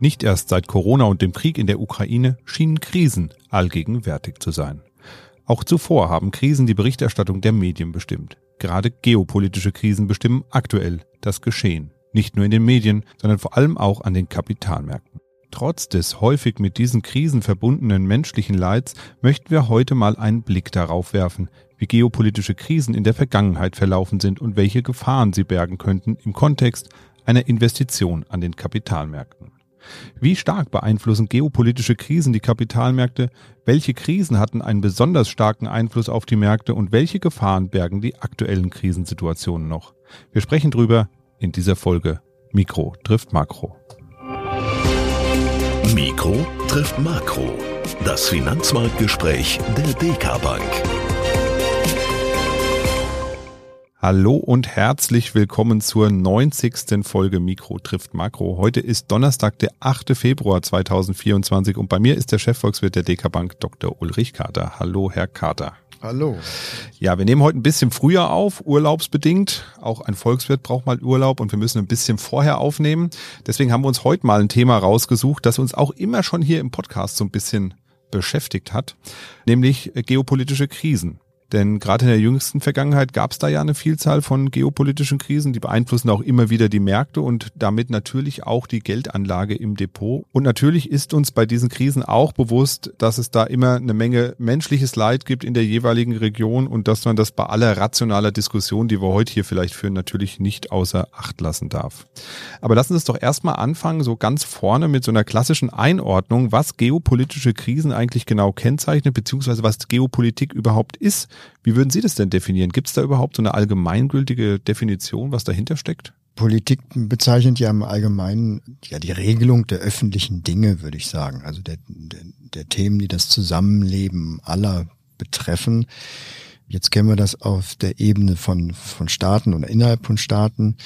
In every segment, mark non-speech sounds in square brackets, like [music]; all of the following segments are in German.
Nicht erst seit Corona und dem Krieg in der Ukraine schienen Krisen allgegenwärtig zu sein. Auch zuvor haben Krisen die Berichterstattung der Medien bestimmt. Gerade geopolitische Krisen bestimmen aktuell das Geschehen. Nicht nur in den Medien, sondern vor allem auch an den Kapitalmärkten. Trotz des häufig mit diesen Krisen verbundenen menschlichen Leids möchten wir heute mal einen Blick darauf werfen, wie geopolitische Krisen in der Vergangenheit verlaufen sind und welche Gefahren sie bergen könnten im Kontext einer Investition an den Kapitalmärkten. Wie stark beeinflussen geopolitische Krisen die Kapitalmärkte? Welche Krisen hatten einen besonders starken Einfluss auf die Märkte und welche Gefahren bergen die aktuellen Krisensituationen noch? Wir sprechen drüber in dieser Folge. Mikro trifft Makro. Mikro trifft Makro. Das Finanzmarktgespräch der DK Bank. Hallo und herzlich willkommen zur 90. Folge Mikro trifft Makro. Heute ist Donnerstag, der 8. Februar 2024 und bei mir ist der Chefvolkswirt der DK Bank, Dr. Ulrich Kater. Hallo, Herr Kater. Hallo. Ja, wir nehmen heute ein bisschen früher auf, urlaubsbedingt. Auch ein Volkswirt braucht mal Urlaub und wir müssen ein bisschen vorher aufnehmen. Deswegen haben wir uns heute mal ein Thema rausgesucht, das uns auch immer schon hier im Podcast so ein bisschen beschäftigt hat, nämlich geopolitische Krisen. Denn gerade in der jüngsten Vergangenheit gab es da ja eine Vielzahl von geopolitischen Krisen, die beeinflussen auch immer wieder die Märkte und damit natürlich auch die Geldanlage im Depot. Und natürlich ist uns bei diesen Krisen auch bewusst, dass es da immer eine Menge menschliches Leid gibt in der jeweiligen Region und dass man das bei aller rationaler Diskussion, die wir heute hier vielleicht führen, natürlich nicht außer Acht lassen darf. Aber lassen Sie uns doch erstmal anfangen, so ganz vorne mit so einer klassischen Einordnung, was geopolitische Krisen eigentlich genau kennzeichnet, beziehungsweise was Geopolitik überhaupt ist. Wie würden Sie das denn definieren? Gibt es da überhaupt so eine allgemeingültige Definition, was dahinter steckt? Politik bezeichnet ja im Allgemeinen ja die Regelung der öffentlichen Dinge, würde ich sagen. Also der, der, der Themen, die das Zusammenleben aller betreffen. Jetzt kennen wir das auf der Ebene von, von Staaten oder innerhalb von Staaten.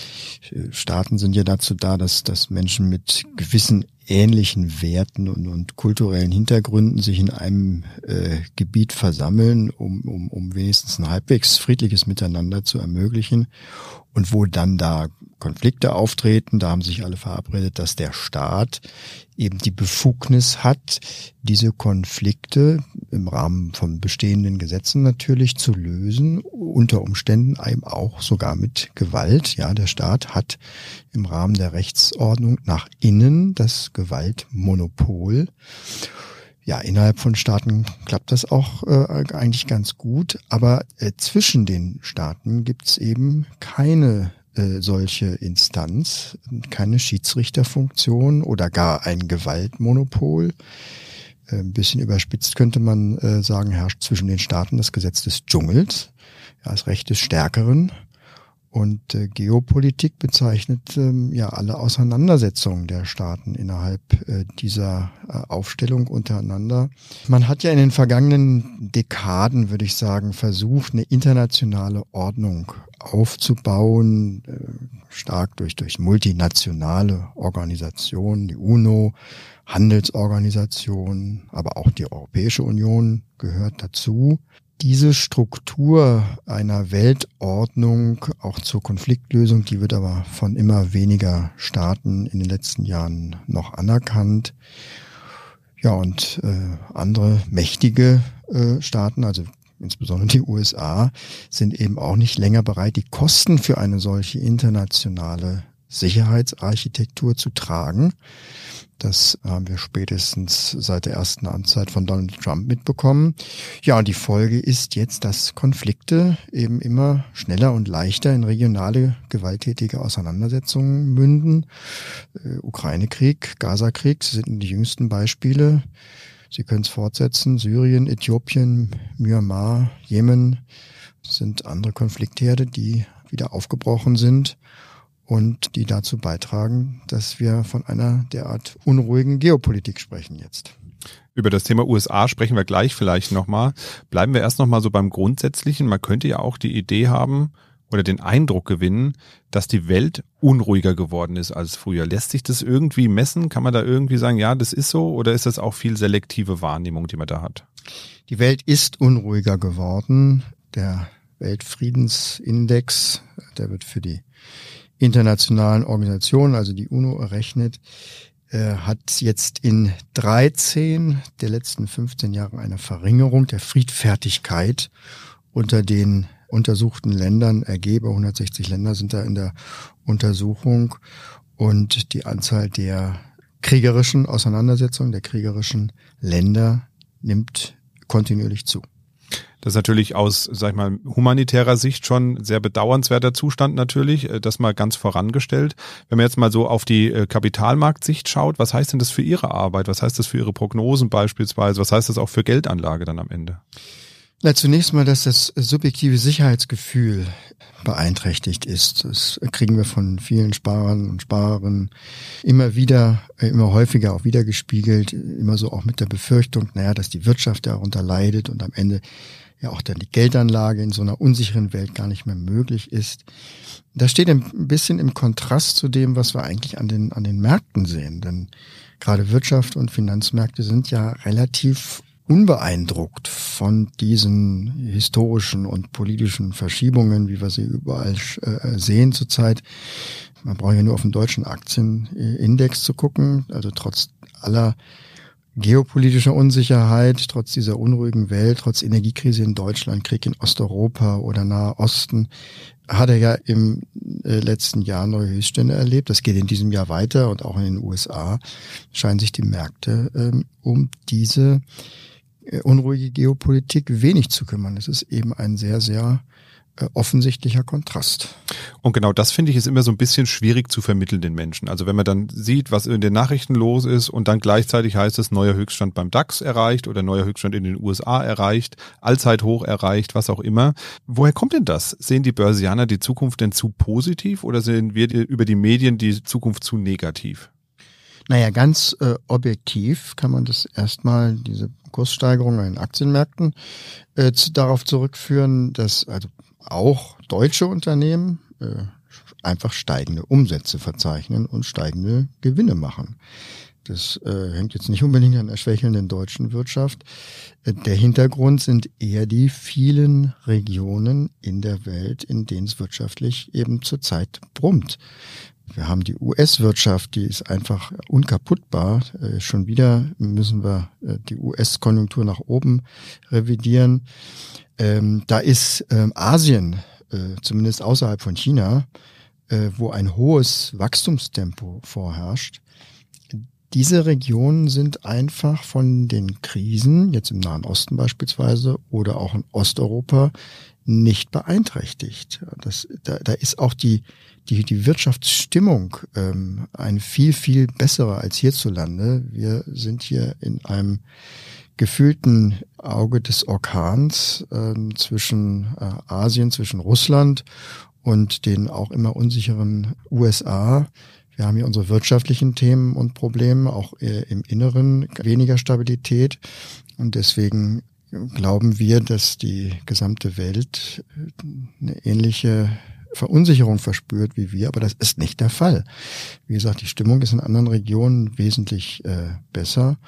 Staaten sind ja dazu da, dass, dass Menschen mit gewissen ähnlichen Werten und, und kulturellen Hintergründen sich in einem äh, Gebiet versammeln, um, um, um wenigstens ein halbwegs friedliches Miteinander zu ermöglichen. Und wo dann da Konflikte auftreten, da haben sich alle verabredet, dass der Staat eben die Befugnis hat, diese Konflikte im Rahmen von bestehenden Gesetzen natürlich zu lösen, unter Umständen eben auch sogar mit Gewalt. Ja, der Staat hat im Rahmen der Rechtsordnung nach innen das Gewaltmonopol. Ja, innerhalb von Staaten klappt das auch äh, eigentlich ganz gut, aber äh, zwischen den Staaten gibt's eben keine äh, solche Instanz, keine Schiedsrichterfunktion oder gar ein Gewaltmonopol. Äh, ein bisschen überspitzt könnte man äh, sagen, herrscht zwischen den Staaten das Gesetz des Dschungels, das Recht des Stärkeren. Und äh, Geopolitik bezeichnet ähm, ja alle Auseinandersetzungen der Staaten innerhalb äh, dieser äh, Aufstellung untereinander. Man hat ja in den vergangenen Dekaden, würde ich sagen, versucht, eine internationale Ordnung aufzubauen, äh, stark durch, durch multinationale Organisationen, die UNO, Handelsorganisationen, aber auch die Europäische Union gehört dazu diese Struktur einer Weltordnung auch zur Konfliktlösung, die wird aber von immer weniger Staaten in den letzten Jahren noch anerkannt. Ja, und äh, andere mächtige äh, Staaten, also insbesondere die USA, sind eben auch nicht länger bereit, die Kosten für eine solche internationale Sicherheitsarchitektur zu tragen. Das haben wir spätestens seit der ersten Amtszeit von Donald Trump mitbekommen. Ja, und die Folge ist jetzt, dass Konflikte eben immer schneller und leichter in regionale gewalttätige Auseinandersetzungen münden. Äh, Ukraine-Krieg, Gaza-Krieg sind die jüngsten Beispiele. Sie können es fortsetzen. Syrien, Äthiopien, Myanmar, Jemen sind andere Konfliktherde, die wieder aufgebrochen sind und die dazu beitragen, dass wir von einer derart unruhigen Geopolitik sprechen jetzt. Über das Thema USA sprechen wir gleich vielleicht nochmal. Bleiben wir erst nochmal so beim Grundsätzlichen. Man könnte ja auch die Idee haben oder den Eindruck gewinnen, dass die Welt unruhiger geworden ist als früher. Lässt sich das irgendwie messen? Kann man da irgendwie sagen, ja, das ist so? Oder ist das auch viel selektive Wahrnehmung, die man da hat? Die Welt ist unruhiger geworden. Der Weltfriedensindex, der wird für die internationalen Organisationen, also die UNO, errechnet, äh, hat jetzt in 13 der letzten 15 Jahren eine Verringerung der Friedfertigkeit unter den untersuchten Ländern ergeben. 160 Länder sind da in der Untersuchung und die Anzahl der kriegerischen Auseinandersetzungen, der kriegerischen Länder nimmt kontinuierlich zu. Das ist natürlich aus, sag ich mal, humanitärer Sicht schon sehr bedauernswerter Zustand natürlich, äh, das mal ganz vorangestellt. Wenn man jetzt mal so auf die äh, Kapitalmarktsicht schaut, was heißt denn das für Ihre Arbeit? Was heißt das für Ihre Prognosen beispielsweise? Was heißt das auch für Geldanlage dann am Ende? Na, zunächst mal, dass das subjektive Sicherheitsgefühl beeinträchtigt ist. Das kriegen wir von vielen Sparern und Sparerinnen immer wieder, äh, immer häufiger auch wiedergespiegelt, immer so auch mit der Befürchtung, naja, dass die Wirtschaft darunter leidet und am Ende ja auch dann die Geldanlage in so einer unsicheren Welt gar nicht mehr möglich ist. Das steht ein bisschen im Kontrast zu dem, was wir eigentlich an den, an den Märkten sehen. Denn gerade Wirtschaft und Finanzmärkte sind ja relativ unbeeindruckt von diesen historischen und politischen Verschiebungen, wie wir sie überall äh, sehen zurzeit. Man braucht ja nur auf den deutschen Aktienindex zu gucken. Also trotz aller geopolitischer Unsicherheit, trotz dieser unruhigen Welt, trotz Energiekrise in Deutschland, Krieg in Osteuropa oder Nahe Osten, hat er ja im äh, letzten Jahr neue Höchststände erlebt. Das geht in diesem Jahr weiter und auch in den USA scheinen sich die Märkte ähm, um diese äh, unruhige Geopolitik wenig zu kümmern. Es ist eben ein sehr, sehr offensichtlicher Kontrast. Und genau das finde ich ist immer so ein bisschen schwierig zu vermitteln den Menschen. Also wenn man dann sieht, was in den Nachrichten los ist und dann gleichzeitig heißt es neuer Höchststand beim DAX erreicht oder neuer Höchststand in den USA erreicht, Allzeithoch erreicht, was auch immer. Woher kommt denn das? Sehen die Börsianer die Zukunft denn zu positiv oder sehen wir über die Medien die Zukunft zu negativ? Naja, ganz äh, objektiv kann man das erstmal, diese Kurssteigerung an den Aktienmärkten, äh, zu, darauf zurückführen, dass also auch deutsche Unternehmen äh, einfach steigende Umsätze verzeichnen und steigende Gewinne machen. Das äh, hängt jetzt nicht unbedingt an der schwächelnden deutschen Wirtschaft. Äh, der Hintergrund sind eher die vielen Regionen in der Welt, in denen es wirtschaftlich eben zurzeit brummt. Wir haben die US-Wirtschaft, die ist einfach unkaputtbar. Äh, schon wieder müssen wir äh, die US-Konjunktur nach oben revidieren. Ähm, da ist ähm, Asien, äh, zumindest außerhalb von China, wo ein hohes Wachstumstempo vorherrscht. Diese Regionen sind einfach von den Krisen, jetzt im Nahen Osten beispielsweise oder auch in Osteuropa, nicht beeinträchtigt. Das, da, da ist auch die, die, die Wirtschaftsstimmung ähm, eine viel, viel bessere als hierzulande. Wir sind hier in einem gefühlten Auge des Orkans äh, zwischen äh, Asien, zwischen Russland und den auch immer unsicheren USA. Wir haben hier unsere wirtschaftlichen Themen und Probleme, auch äh, im Inneren weniger Stabilität. Und deswegen glauben wir, dass die gesamte Welt äh, eine ähnliche Verunsicherung verspürt wie wir, aber das ist nicht der Fall. Wie gesagt, die Stimmung ist in anderen Regionen wesentlich äh, besser.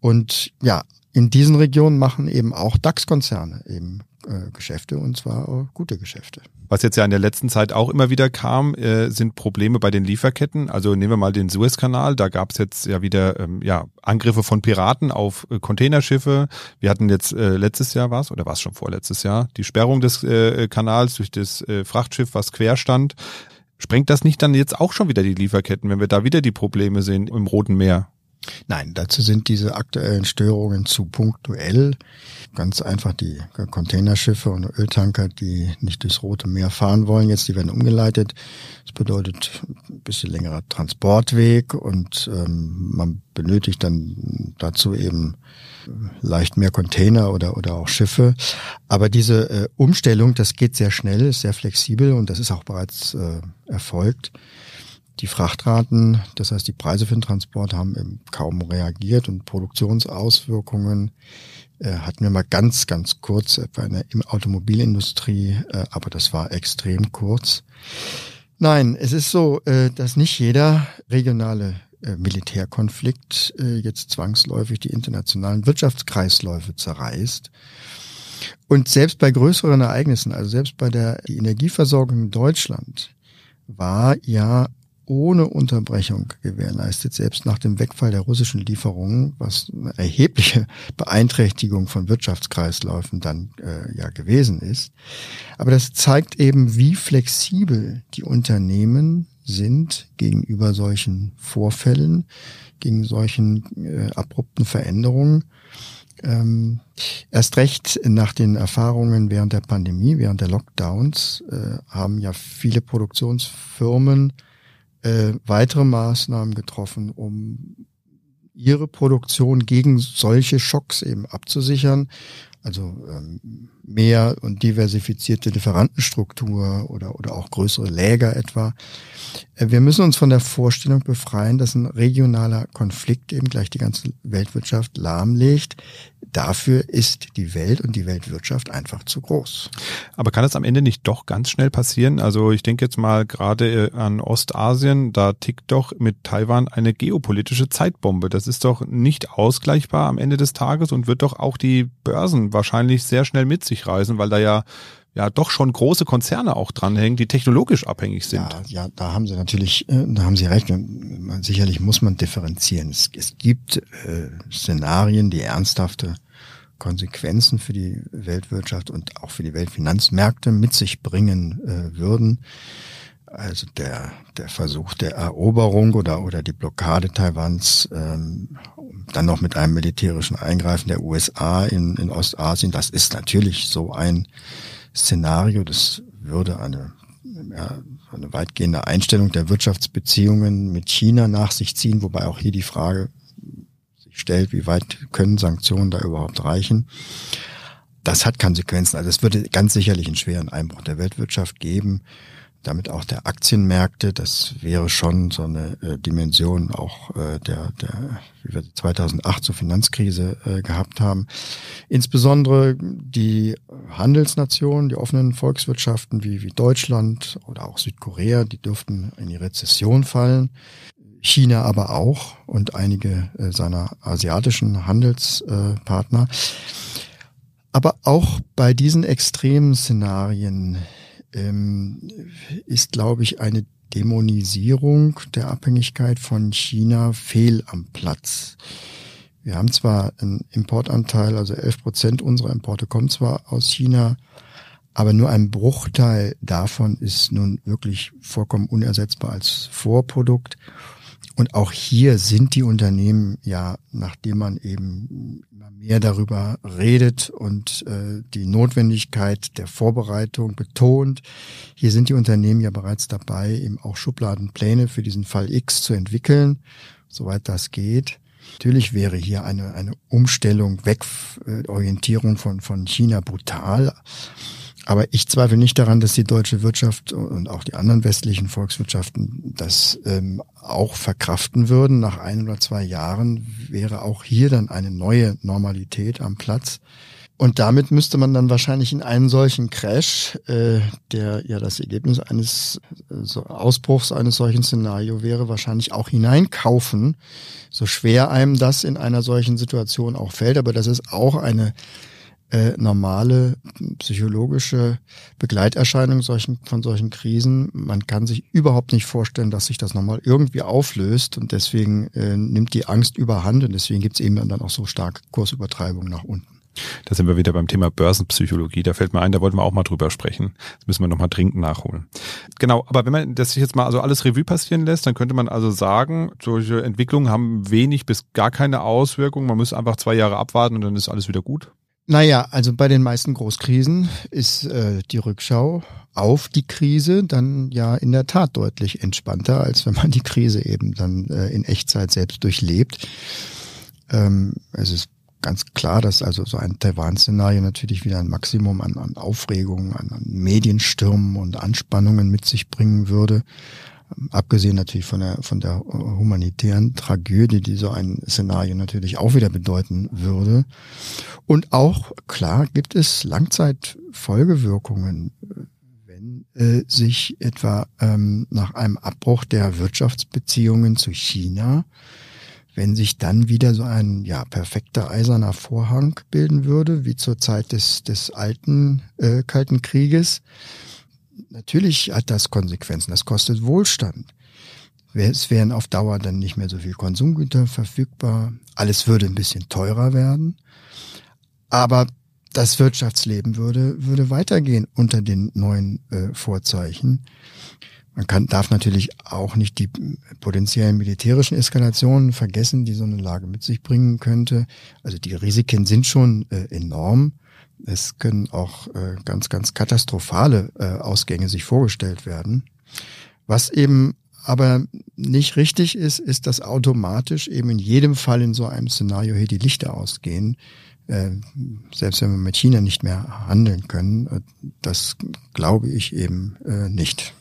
Und ja, in diesen Regionen machen eben auch DAX-Konzerne eben äh, Geschäfte und zwar auch gute Geschäfte. Was jetzt ja in der letzten Zeit auch immer wieder kam, äh, sind Probleme bei den Lieferketten. Also nehmen wir mal den Suezkanal, da gab es jetzt ja wieder ähm, ja, Angriffe von Piraten auf äh, Containerschiffe. Wir hatten jetzt äh, letztes Jahr was oder war es schon vorletztes Jahr, die Sperrung des äh, Kanals durch das äh, Frachtschiff, was quer stand. Sprengt das nicht dann jetzt auch schon wieder die Lieferketten, wenn wir da wieder die Probleme sehen im Roten Meer? Nein, dazu sind diese aktuellen Störungen zu punktuell. Ganz einfach die Containerschiffe und Öltanker, die nicht durchs Rote Meer fahren wollen, jetzt die werden umgeleitet. Das bedeutet ein bisschen längerer Transportweg und ähm, man benötigt dann dazu eben leicht mehr Container oder, oder auch Schiffe. Aber diese äh, Umstellung, das geht sehr schnell, ist sehr flexibel und das ist auch bereits äh, erfolgt. Die Frachtraten, das heißt die Preise für den Transport, haben eben kaum reagiert und Produktionsauswirkungen äh, hatten wir mal ganz, ganz kurz etwa in der Automobilindustrie, äh, aber das war extrem kurz. Nein, es ist so, äh, dass nicht jeder regionale äh, Militärkonflikt äh, jetzt zwangsläufig die internationalen Wirtschaftskreisläufe zerreißt. Und selbst bei größeren Ereignissen, also selbst bei der Energieversorgung in Deutschland, war ja ohne Unterbrechung gewährleistet, selbst nach dem Wegfall der russischen Lieferungen, was eine erhebliche [laughs] Beeinträchtigung von Wirtschaftskreisläufen dann äh, ja gewesen ist. Aber das zeigt eben, wie flexibel die Unternehmen sind gegenüber solchen Vorfällen, gegen solchen äh, abrupten Veränderungen. Ähm, erst recht nach den Erfahrungen während der Pandemie, während der Lockdowns, äh, haben ja viele Produktionsfirmen äh, weitere Maßnahmen getroffen, um ihre Produktion gegen solche Schocks eben abzusichern. Also ähm, mehr und diversifizierte Lieferantenstruktur oder, oder auch größere Läger etwa. Äh, wir müssen uns von der Vorstellung befreien, dass ein regionaler Konflikt eben gleich die ganze Weltwirtschaft lahmlegt. Dafür ist die Welt und die Weltwirtschaft einfach zu groß. Aber kann es am Ende nicht doch ganz schnell passieren? Also ich denke jetzt mal gerade äh, an Ostasien, da tickt doch mit Taiwan eine geopolitische Zeitbombe. Das ist doch nicht ausgleichbar am Ende des Tages und wird doch auch die Börsen wahrscheinlich sehr schnell mit sich reißen, weil da ja ja doch schon große Konzerne auch dranhängen, die technologisch abhängig sind. Ja, ja da haben Sie natürlich, äh, da haben Sie recht. Sicherlich muss man differenzieren. Es, es gibt äh, Szenarien, die ernsthafte Konsequenzen für die Weltwirtschaft und auch für die Weltfinanzmärkte mit sich bringen äh, würden. Also der, der Versuch der Eroberung oder, oder die Blockade Taiwans, ähm, dann noch mit einem militärischen Eingreifen der USA in, in Ostasien, das ist natürlich so ein Szenario, das würde eine, ja, eine weitgehende Einstellung der Wirtschaftsbeziehungen mit China nach sich ziehen, wobei auch hier die Frage sich stellt, wie weit können Sanktionen da überhaupt reichen. Das hat Konsequenzen. Also es würde ganz sicherlich einen schweren Einbruch der Weltwirtschaft geben damit auch der Aktienmärkte. Das wäre schon so eine äh, Dimension auch äh, der, der, wie wir 2008 zur Finanzkrise äh, gehabt haben. Insbesondere die Handelsnationen, die offenen Volkswirtschaften wie, wie Deutschland oder auch Südkorea, die dürften in die Rezession fallen. China aber auch und einige äh, seiner asiatischen Handelspartner. Aber auch bei diesen extremen Szenarien ähm, ist, glaube ich, eine Dämonisierung der Abhängigkeit von China fehl am Platz. Wir haben zwar einen Importanteil, also 11 Prozent unserer Importe kommen zwar aus China, aber nur ein Bruchteil davon ist nun wirklich vollkommen unersetzbar als Vorprodukt. Und auch hier sind die Unternehmen ja, nachdem man eben mehr darüber redet und äh, die Notwendigkeit der Vorbereitung betont, hier sind die Unternehmen ja bereits dabei, eben auch Schubladenpläne für diesen Fall X zu entwickeln, soweit das geht. Natürlich wäre hier eine, eine Umstellung weg, äh, Orientierung von, von China brutal. Aber ich zweifle nicht daran, dass die deutsche Wirtschaft und auch die anderen westlichen Volkswirtschaften das ähm, auch verkraften würden. Nach ein oder zwei Jahren wäre auch hier dann eine neue Normalität am Platz. Und damit müsste man dann wahrscheinlich in einen solchen Crash, äh, der ja das Ergebnis eines äh, so Ausbruchs eines solchen Szenario wäre, wahrscheinlich auch hineinkaufen. So schwer einem das in einer solchen Situation auch fällt, aber das ist auch eine äh, normale psychologische Begleiterscheinung solchen, von solchen Krisen. Man kann sich überhaupt nicht vorstellen, dass sich das nochmal irgendwie auflöst und deswegen äh, nimmt die Angst überhand und deswegen gibt es eben dann auch so starke Kursübertreibungen nach unten. Da sind wir wieder beim Thema Börsenpsychologie. Da fällt mir ein, da wollten wir auch mal drüber sprechen. Das müssen wir nochmal dringend nachholen. Genau, aber wenn man das sich jetzt mal also alles Revue passieren lässt, dann könnte man also sagen, solche Entwicklungen haben wenig bis gar keine Auswirkungen. Man muss einfach zwei Jahre abwarten und dann ist alles wieder gut. Naja, also bei den meisten Großkrisen ist äh, die Rückschau auf die Krise dann ja in der Tat deutlich entspannter, als wenn man die Krise eben dann äh, in Echtzeit selbst durchlebt. Ähm, es ist ganz klar, dass also so ein Taiwan-Szenario natürlich wieder ein Maximum an, an Aufregung, an, an Medienstürmen und Anspannungen mit sich bringen würde abgesehen natürlich von der, von der humanitären Tragödie, die so ein Szenario natürlich auch wieder bedeuten würde. Und auch, klar, gibt es Langzeitfolgewirkungen, wenn äh, sich etwa ähm, nach einem Abbruch der Wirtschaftsbeziehungen zu China wenn sich dann wieder so ein ja perfekter eiserner Vorhang bilden würde, wie zur Zeit des des alten äh, Kalten Krieges, natürlich hat das Konsequenzen. Das kostet Wohlstand. Es wären auf Dauer dann nicht mehr so viel Konsumgüter verfügbar. Alles würde ein bisschen teurer werden. Aber das Wirtschaftsleben würde, würde weitergehen unter den neuen äh, Vorzeichen. Man kann, darf natürlich auch nicht die potenziellen militärischen Eskalationen vergessen, die so eine Lage mit sich bringen könnte. Also die Risiken sind schon äh, enorm. Es können auch äh, ganz, ganz katastrophale äh, Ausgänge sich vorgestellt werden. Was eben aber nicht richtig ist, ist, dass automatisch eben in jedem Fall in so einem Szenario hier die Lichter ausgehen. Äh, selbst wenn wir mit China nicht mehr handeln können, äh, das glaube ich eben äh, nicht.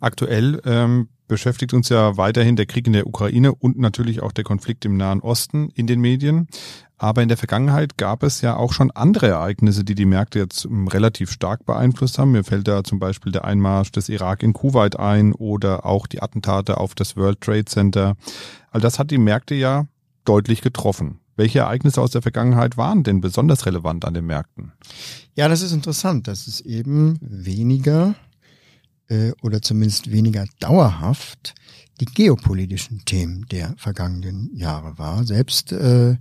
Aktuell ähm, beschäftigt uns ja weiterhin der Krieg in der Ukraine und natürlich auch der Konflikt im Nahen Osten in den Medien. Aber in der Vergangenheit gab es ja auch schon andere Ereignisse, die die Märkte jetzt ähm, relativ stark beeinflusst haben. Mir fällt da zum Beispiel der Einmarsch des Irak in Kuwait ein oder auch die Attentate auf das World Trade Center. All das hat die Märkte ja deutlich getroffen. Welche Ereignisse aus der Vergangenheit waren denn besonders relevant an den Märkten? Ja, das ist interessant, dass es eben weniger äh, oder zumindest weniger dauerhaft die geopolitischen Themen der vergangenen Jahre war. Selbst äh,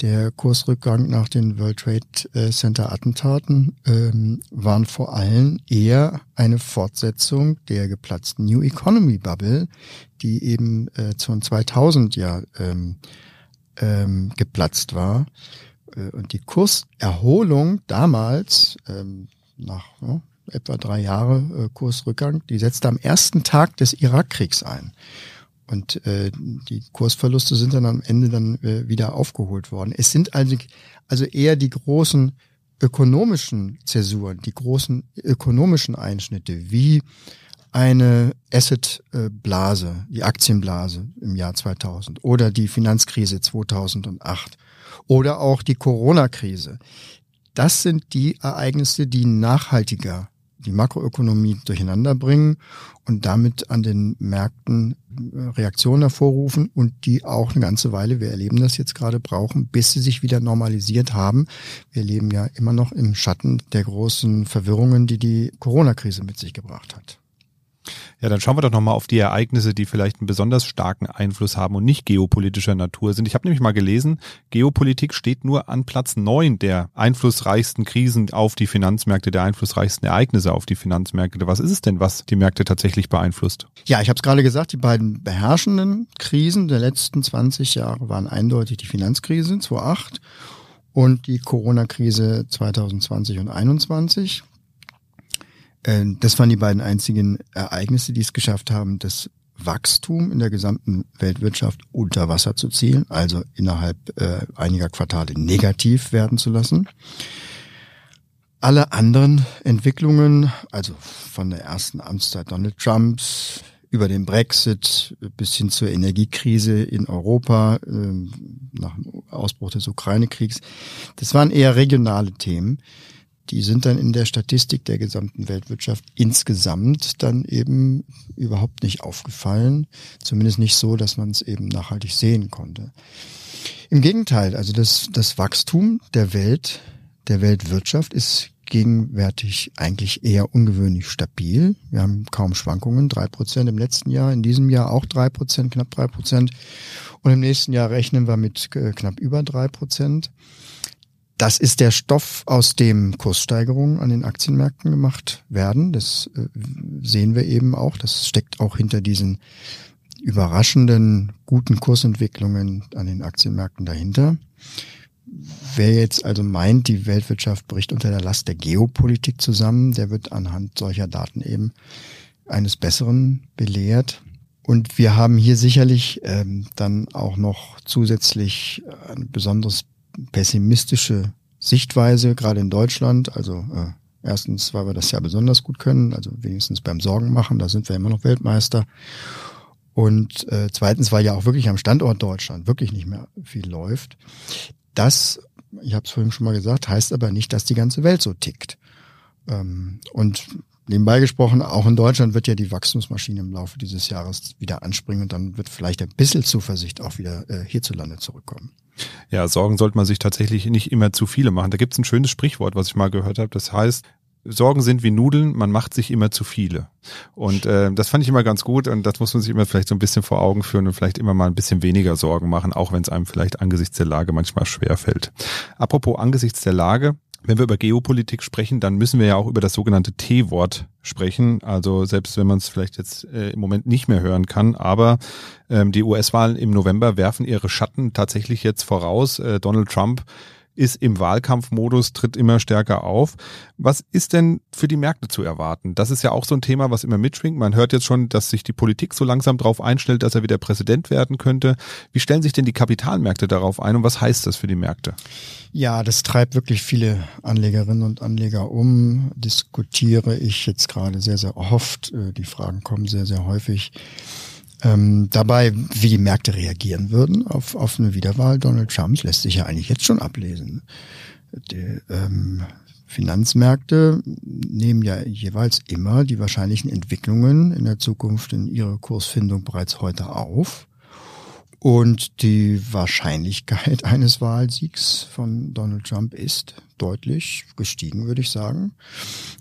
der Kursrückgang nach den World Trade äh, Center Attentaten ähm, waren vor allem eher eine Fortsetzung der geplatzten New Economy Bubble, die eben äh, von 2000 ja ähm, ähm, geplatzt war. Äh, und die Kurserholung damals, ähm, nach etwa drei Jahre äh, Kursrückgang, die setzte am ersten Tag des Irakkriegs ein. Und äh, die Kursverluste sind dann am Ende dann äh, wieder aufgeholt worden. Es sind also, also eher die großen ökonomischen Zäsuren, die großen ökonomischen Einschnitte, wie eine Asset-Blase, die Aktienblase im Jahr 2000 oder die Finanzkrise 2008 oder auch die Corona-Krise. Das sind die Ereignisse, die nachhaltiger die Makroökonomie durcheinander bringen und damit an den Märkten äh, Reaktionen hervorrufen und die auch eine ganze Weile, wir erleben das jetzt gerade, brauchen, bis sie sich wieder normalisiert haben. Wir leben ja immer noch im Schatten der großen Verwirrungen, die die Corona-Krise mit sich gebracht hat. Ja, dann schauen wir doch nochmal auf die Ereignisse, die vielleicht einen besonders starken Einfluss haben und nicht geopolitischer Natur sind. Ich habe nämlich mal gelesen, Geopolitik steht nur an Platz neun der einflussreichsten Krisen auf die Finanzmärkte, der einflussreichsten Ereignisse auf die Finanzmärkte. Was ist es denn, was die Märkte tatsächlich beeinflusst? Ja, ich habe es gerade gesagt, die beiden beherrschenden Krisen der letzten 20 Jahre waren eindeutig die Finanzkrise 2008 und die Corona-Krise 2020 und 2021. Äh, das waren die beiden einzigen Ereignisse, die es geschafft haben, das Wachstum in der gesamten Weltwirtschaft unter Wasser zu ziehen, also innerhalb äh, einiger Quartale negativ werden zu lassen. Alle anderen Entwicklungen, also von der ersten Amtszeit Donald Trumps über den Brexit bis hin zur Energiekrise in Europa äh, nach dem Ausbruch des Ukraine-Kriegs, das waren eher regionale Themen die sind dann in der Statistik der gesamten Weltwirtschaft insgesamt dann eben überhaupt nicht aufgefallen. Zumindest nicht so, dass man es eben nachhaltig sehen konnte. Im Gegenteil, also das, das Wachstum der Welt, der Weltwirtschaft ist gegenwärtig eigentlich eher ungewöhnlich stabil. Wir haben kaum Schwankungen, drei Prozent im letzten Jahr, in diesem Jahr auch drei Prozent, knapp drei Prozent. Und im nächsten Jahr rechnen wir mit äh, knapp über drei Prozent. Das ist der Stoff, aus dem Kurssteigerungen an den Aktienmärkten gemacht werden. Das äh, sehen wir eben auch. Das steckt auch hinter diesen überraschenden guten Kursentwicklungen an den Aktienmärkten dahinter. Wer jetzt also meint, die Weltwirtschaft bricht unter der Last der Geopolitik zusammen, der wird anhand solcher Daten eben eines Besseren belehrt. Und wir haben hier sicherlich ähm, dann auch noch zusätzlich ein besonderes pessimistische Sichtweise, gerade in Deutschland. Also äh, erstens, weil wir das ja besonders gut können, also wenigstens beim Sorgen machen, da sind wir immer noch Weltmeister. Und äh, zweitens, weil ja auch wirklich am Standort Deutschland wirklich nicht mehr viel läuft. Das, ich habe es vorhin schon mal gesagt, heißt aber nicht, dass die ganze Welt so tickt. Ähm, und nebenbei gesprochen, auch in Deutschland wird ja die Wachstumsmaschine im Laufe dieses Jahres wieder anspringen und dann wird vielleicht ein bisschen Zuversicht auch wieder äh, hierzulande zurückkommen. Ja, Sorgen sollte man sich tatsächlich nicht immer zu viele machen. Da gibt es ein schönes Sprichwort, was ich mal gehört habe. Das heißt, Sorgen sind wie Nudeln, man macht sich immer zu viele. Und äh, das fand ich immer ganz gut und das muss man sich immer vielleicht so ein bisschen vor Augen führen und vielleicht immer mal ein bisschen weniger Sorgen machen, auch wenn es einem vielleicht angesichts der Lage manchmal schwer fällt. Apropos angesichts der Lage, wenn wir über Geopolitik sprechen, dann müssen wir ja auch über das sogenannte T-Wort sprechen. Also selbst wenn man es vielleicht jetzt äh, im Moment nicht mehr hören kann, aber ähm, die US-Wahlen im November werfen ihre Schatten tatsächlich jetzt voraus. Äh, Donald Trump ist im Wahlkampfmodus, tritt immer stärker auf. Was ist denn für die Märkte zu erwarten? Das ist ja auch so ein Thema, was immer mitschwingt. Man hört jetzt schon, dass sich die Politik so langsam darauf einstellt, dass er wieder Präsident werden könnte. Wie stellen sich denn die Kapitalmärkte darauf ein und was heißt das für die Märkte? Ja, das treibt wirklich viele Anlegerinnen und Anleger um. Diskutiere ich jetzt gerade sehr, sehr oft. Äh, die Fragen kommen sehr, sehr häufig. Ähm, dabei, wie die Märkte reagieren würden auf, auf eine Wiederwahl Donald Trumps, lässt sich ja eigentlich jetzt schon ablesen. Die, ähm, Finanzmärkte nehmen ja jeweils immer die wahrscheinlichen Entwicklungen in der Zukunft in ihre Kursfindung bereits heute auf. Und die Wahrscheinlichkeit [laughs] eines Wahlsiegs von Donald Trump ist deutlich gestiegen, würde ich sagen.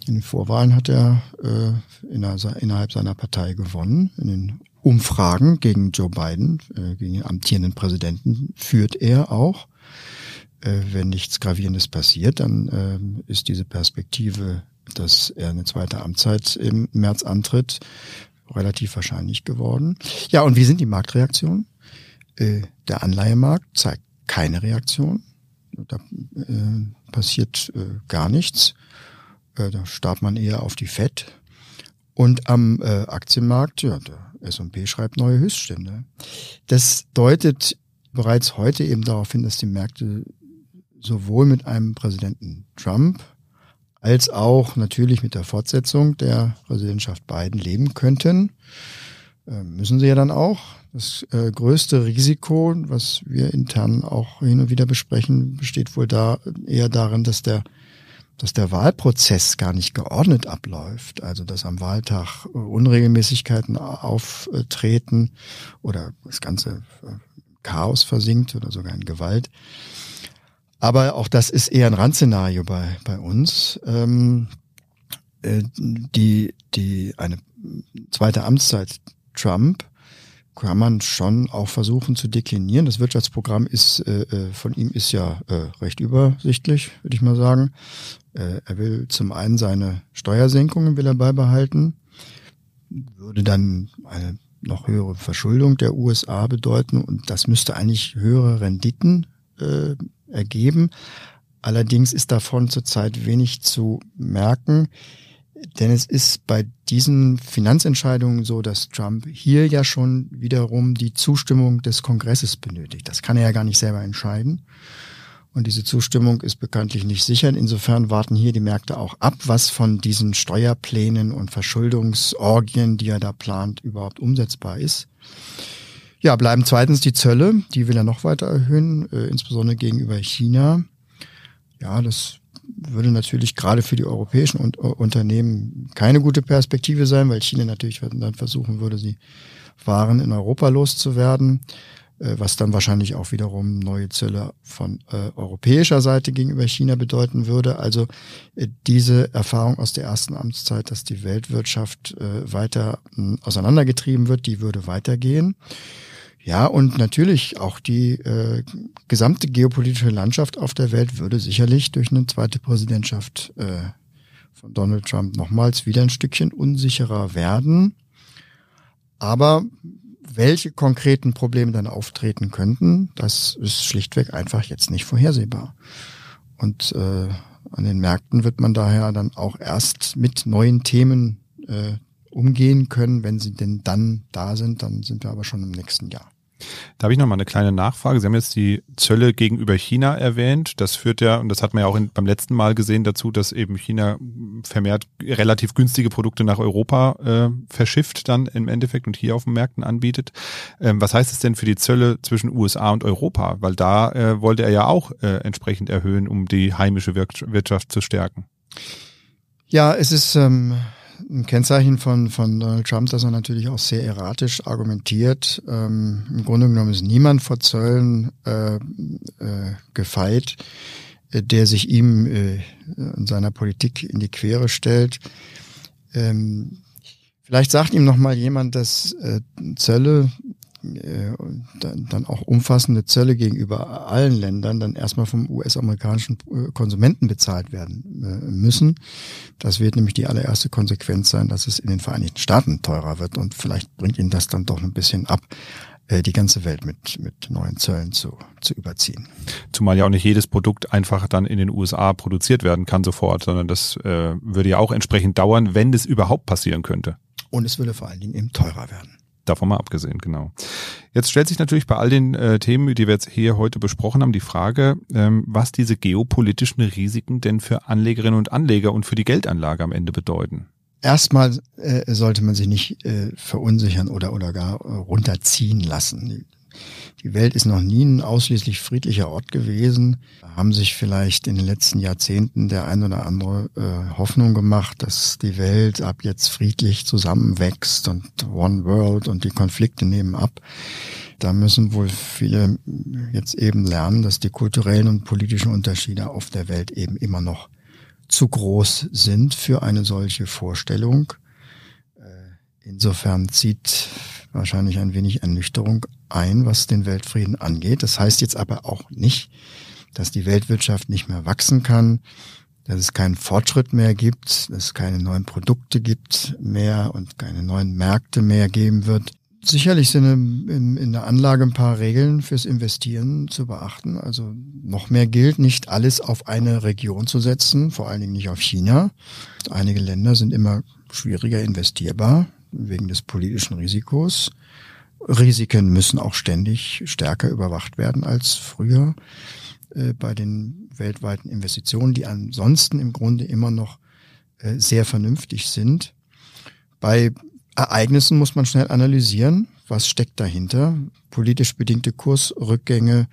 In den Vorwahlen hat er äh, innerhalb seiner Partei gewonnen. In den Umfragen gegen Joe Biden, äh, gegen den amtierenden Präsidenten, führt er auch. Äh, wenn nichts Gravierendes passiert, dann äh, ist diese Perspektive, dass er eine zweite Amtszeit im März antritt, relativ wahrscheinlich geworden. Ja, und wie sind die Marktreaktionen? Äh, der Anleihemarkt zeigt keine Reaktion. Da passiert gar nichts. Da starrt man eher auf die FED. Und am Aktienmarkt, ja, der S&P schreibt neue Höchststände. Das deutet bereits heute eben darauf hin, dass die Märkte sowohl mit einem Präsidenten Trump als auch natürlich mit der Fortsetzung der Präsidentschaft Biden leben könnten. Äh, müssen sie ja dann auch. Das äh, größte Risiko, was wir intern auch hin und wieder besprechen, besteht wohl da eher darin, dass der dass der Wahlprozess gar nicht geordnet abläuft, also dass am Wahltag äh, Unregelmäßigkeiten auftreten oder das ganze äh, Chaos versinkt oder sogar in Gewalt. Aber auch das ist eher ein Randszenario bei, bei uns. Ähm, äh, die, die, eine zweite Amtszeit Trump kann man schon auch versuchen zu deklinieren. Das Wirtschaftsprogramm ist äh, äh, von ihm ist ja äh, recht übersichtlich, würde ich mal sagen. Äh, er will zum einen seine Steuersenkungen will er beibehalten, würde dann eine noch höhere Verschuldung der USA bedeuten und das müsste eigentlich höhere Renditen äh, ergeben. Allerdings ist davon zurzeit wenig zu merken. Denn es ist bei diesen Finanzentscheidungen so, dass Trump hier ja schon wiederum die Zustimmung des Kongresses benötigt. Das kann er ja gar nicht selber entscheiden. Und diese Zustimmung ist bekanntlich nicht sicher. Insofern warten hier die Märkte auch ab, was von diesen Steuerplänen und Verschuldungsorgien, die er da plant, überhaupt umsetzbar ist. Ja, bleiben zweitens die Zölle. Die will er noch weiter erhöhen, äh, insbesondere gegenüber China. Ja, das würde natürlich gerade für die europäischen Unternehmen keine gute Perspektive sein, weil China natürlich dann versuchen würde, sie Waren in Europa loszuwerden, äh, was dann wahrscheinlich auch wiederum neue Zölle von äh, europäischer Seite gegenüber China bedeuten würde. Also äh, diese Erfahrung aus der ersten Amtszeit, dass die Weltwirtschaft äh, weiter äh, auseinandergetrieben wird, die würde weitergehen. Ja, und natürlich auch die äh, gesamte geopolitische Landschaft auf der Welt würde sicherlich durch eine zweite Präsidentschaft äh, von Donald Trump nochmals wieder ein Stückchen unsicherer werden. Aber welche konkreten Probleme dann auftreten könnten, das ist schlichtweg einfach jetzt nicht vorhersehbar. Und äh, an den Märkten wird man daher dann auch erst mit neuen Themen äh, umgehen können, wenn sie denn dann da sind. Dann sind wir aber schon im nächsten Jahr. Da habe ich noch mal eine kleine Nachfrage. Sie haben jetzt die Zölle gegenüber China erwähnt. Das führt ja, und das hat man ja auch in, beim letzten Mal gesehen, dazu, dass eben China vermehrt relativ günstige Produkte nach Europa äh, verschifft dann im Endeffekt und hier auf den Märkten anbietet. Ähm, was heißt es denn für die Zölle zwischen USA und Europa? Weil da äh, wollte er ja auch äh, entsprechend erhöhen, um die heimische Wirtschaft zu stärken. Ja, es ist ähm, ein Kennzeichen von, von Donald Trump, dass er natürlich auch sehr erratisch argumentiert. Ähm, Im Grunde genommen ist niemand vor Zöllen äh, äh, gefeit. äh, der sich ihm äh, in seiner Politik in die Quere stellt. Ähm, vielleicht sagt ihm noch mal jemand, dass äh, Zölle dann auch umfassende Zölle gegenüber allen Ländern dann erstmal vom US-amerikanischen äh, Konsumenten bezahlt werden äh, müssen. Das wird nämlich die allererste Konsequenz sein, dass es in den Vereinigten Staaten teurer wird und vielleicht bringt ihn das dann doch ein bisschen ab, die ganze Welt mit, mit neuen Zöllen zu, zu überziehen. Zumal ja auch nicht jedes Produkt einfach dann in den USA produziert werden kann sofort, sondern das äh, würde ja auch entsprechend dauern, wenn das überhaupt passieren könnte. Und es würde vor allen Dingen eben teurer werden. Davon mal abgesehen, genau. Jetzt stellt sich natürlich bei all den äh, Themen, die wir jetzt hier heute besprochen haben, die Frage, ähm, was diese geopolitischen Risiken denn für Anlegerinnen und Anleger und für die Geldanlage am Ende bedeuten. Erstmal äh, sollte man sich nicht äh, verunsichern oder, oder gar äh, runterziehen lassen. Die Welt ist noch nie ein ausschließlich friedlicher Ort gewesen. Da haben sich vielleicht in den letzten Jahrzehnten der ein oder andere äh, Hoffnung gemacht, dass die Welt ab jetzt friedlich zusammenwächst und One World und die Konflikte nehmen ab. Da müssen wohl viele jetzt eben lernen, dass die kulturellen und politischen Unterschiede auf der Welt eben immer noch zu groß sind für eine solche Vorstellung. Äh, insofern zieht wahrscheinlich ein wenig Ernüchterung ein, was den Weltfrieden angeht. Das heißt jetzt aber auch nicht, dass die Weltwirtschaft nicht mehr wachsen kann, dass es keinen Fortschritt mehr gibt, dass es keine neuen Produkte gibt mehr und keine neuen Märkte mehr geben wird. Sicherlich sind in, in der Anlage ein paar Regeln fürs Investieren zu beachten. Also noch mehr gilt, nicht alles auf eine Region zu setzen, vor allen Dingen nicht auf China. Einige Länder sind immer schwieriger investierbar wegen des politischen Risikos. Risiken müssen auch ständig stärker überwacht werden als früher äh, bei den weltweiten Investitionen, die ansonsten im Grunde immer noch äh, sehr vernünftig sind. Bei Ereignissen muss man schnell analysieren, was steckt dahinter. Politisch bedingte Kursrückgänge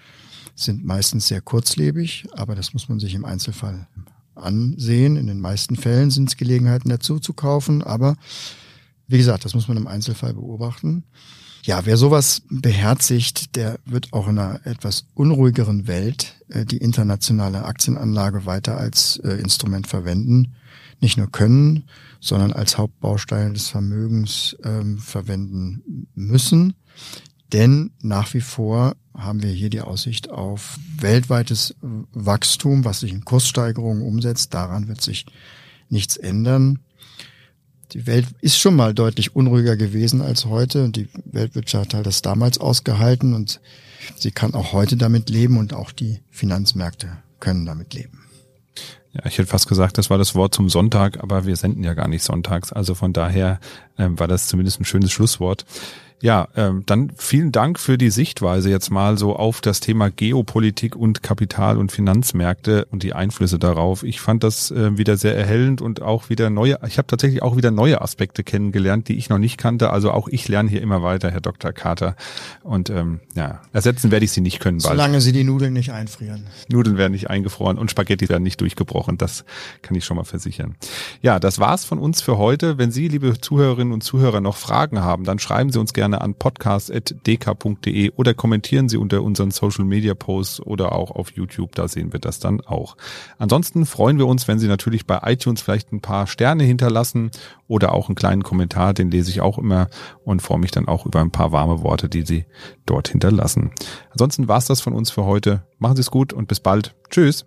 sind meistens sehr kurzlebig, aber das muss man sich im Einzelfall ansehen. In den meisten Fällen sind es Gelegenheiten dazu zu kaufen, aber wie gesagt, das muss man im Einzelfall beobachten. Ja, wer sowas beherzigt, der wird auch in einer etwas unruhigeren Welt äh, die internationale Aktienanlage weiter als äh, Instrument verwenden. Nicht nur können, sondern als Hauptbaustein des Vermögens ähm, verwenden müssen. Denn nach wie vor haben wir hier die Aussicht auf weltweites Wachstum, was sich in Kurssteigerungen umsetzt. Daran wird sich nichts ändern die Welt ist schon mal deutlich unruhiger gewesen als heute und die Weltwirtschaft hat das damals ausgehalten und sie kann auch heute damit leben und auch die Finanzmärkte können damit leben. Ja, ich hätte fast gesagt, das war das Wort zum Sonntag, aber wir senden ja gar nicht sonntags. Also von daher ähm, war das zumindest ein schönes Schlusswort. Ja, ähm, dann vielen Dank für die Sichtweise jetzt mal so auf das Thema Geopolitik und Kapital- und Finanzmärkte und die Einflüsse darauf. Ich fand das äh, wieder sehr erhellend und auch wieder neue, ich habe tatsächlich auch wieder neue Aspekte kennengelernt, die ich noch nicht kannte. Also auch ich lerne hier immer weiter, Herr Dr. Carter. Und ähm, ja, ersetzen werde ich Sie nicht können bald. Solange Sie die Nudeln nicht einfrieren. Nudeln werden nicht eingefroren und Spaghetti werden nicht durchgebrochen. Das kann ich schon mal versichern. Ja, das war's von uns für heute. Wenn Sie, liebe Zuhörerinnen und Zuhörer, noch Fragen haben, dann schreiben Sie uns gerne gerne an podcast.dk.de oder kommentieren Sie unter unseren Social Media Posts oder auch auf YouTube, da sehen wir das dann auch. Ansonsten freuen wir uns, wenn Sie natürlich bei iTunes vielleicht ein paar Sterne hinterlassen oder auch einen kleinen Kommentar, den lese ich auch immer und freue mich dann auch über ein paar warme Worte, die Sie dort hinterlassen. Ansonsten war's das von uns für heute. Machen Sie es gut und bis bald. Tschüss.